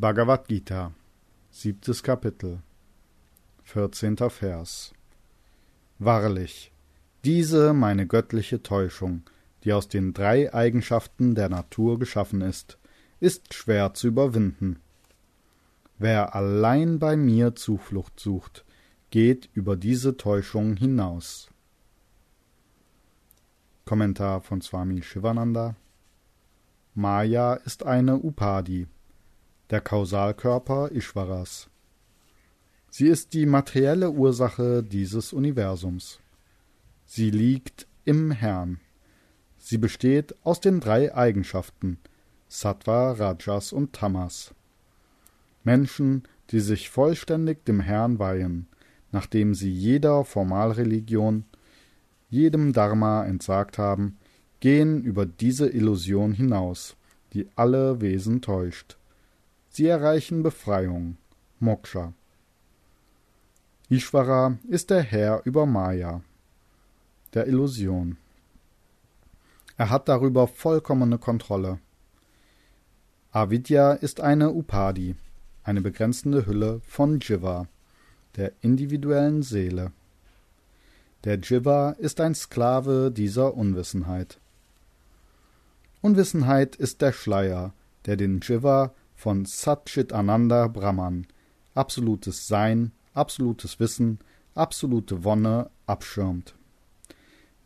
Bhagavad Gita, siebtes Kapitel, vierzehnter Vers. Wahrlich, diese meine göttliche Täuschung, die aus den drei Eigenschaften der Natur geschaffen ist, ist schwer zu überwinden. Wer allein bei mir Zuflucht sucht, geht über diese Täuschung hinaus. Kommentar von Swami Shivananda Maya ist eine Upadi, der Kausalkörper Ishvaras. Sie ist die materielle Ursache dieses Universums. Sie liegt im Herrn. Sie besteht aus den drei Eigenschaften Sattva, Rajas und Tamas. Menschen, die sich vollständig dem Herrn weihen, nachdem sie jeder Formalreligion, jedem Dharma entsagt haben, gehen über diese Illusion hinaus, die alle Wesen täuscht. Sie erreichen Befreiung, Moksha. Ishvara ist der Herr über Maya, der Illusion. Er hat darüber vollkommene Kontrolle. Avidya ist eine Upadi, eine begrenzende Hülle von Jiva, der individuellen Seele. Der Jiva ist ein Sklave dieser Unwissenheit. Unwissenheit ist der Schleier, der den Jiva von Satchit Ananda Brahman, absolutes Sein, absolutes Wissen, absolute Wonne abschirmt.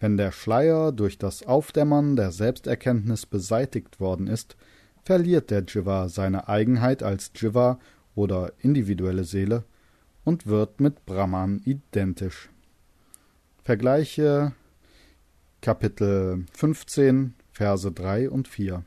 Wenn der Schleier durch das Aufdämmern der Selbsterkenntnis beseitigt worden ist, verliert der Jiva seine Eigenheit als Jiva oder individuelle Seele und wird mit Brahman identisch. Vergleiche Kapitel 15, Verse 3 und 4.